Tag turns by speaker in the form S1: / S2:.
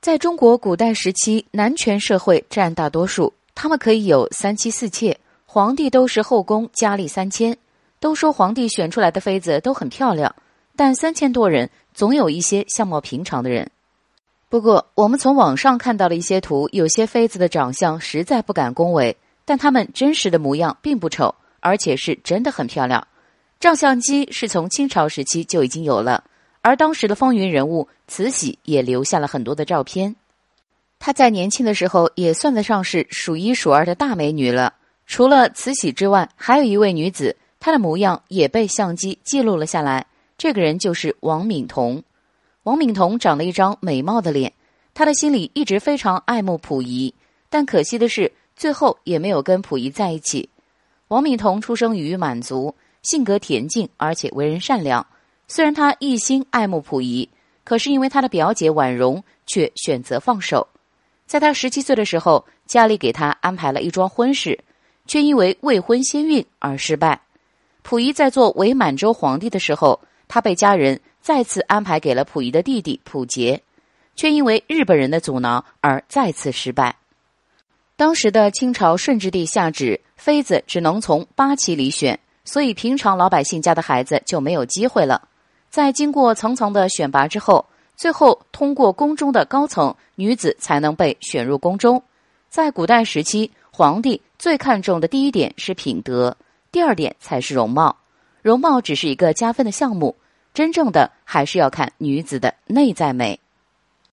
S1: 在中国古代时期，男权社会占大多数，他们可以有三妻四妾，皇帝都是后宫佳丽三千。都说皇帝选出来的妃子都很漂亮，但三千多人总有一些相貌平常的人。不过，我们从网上看到了一些图，有些妃子的长相实在不敢恭维，但她们真实的模样并不丑，而且是真的很漂亮。照相机是从清朝时期就已经有了。而当时的风云人物慈禧也留下了很多的照片，她在年轻的时候也算得上是数一数二的大美女了。除了慈禧之外，还有一位女子，她的模样也被相机记录了下来。这个人就是王敏彤。王敏彤长了一张美貌的脸，她的心里一直非常爱慕溥仪，但可惜的是，最后也没有跟溥仪在一起。王敏彤出生于满族，性格恬静，而且为人善良。虽然他一心爱慕溥仪，可是因为他的表姐婉容却选择放手。在他十七岁的时候，家里给他安排了一桩婚事，却因为未婚先孕而失败。溥仪在做伪满洲皇帝的时候，他被家人再次安排给了溥仪的弟弟溥杰，却因为日本人的阻挠而再次失败。当时的清朝顺治帝下旨，妃子只能从八旗里选，所以平常老百姓家的孩子就没有机会了。在经过层层的选拔之后，最后通过宫中的高层女子才能被选入宫中。在古代时期，皇帝最看重的第一点是品德，第二点才是容貌。容貌只是一个加分的项目，真正的还是要看女子的内在美。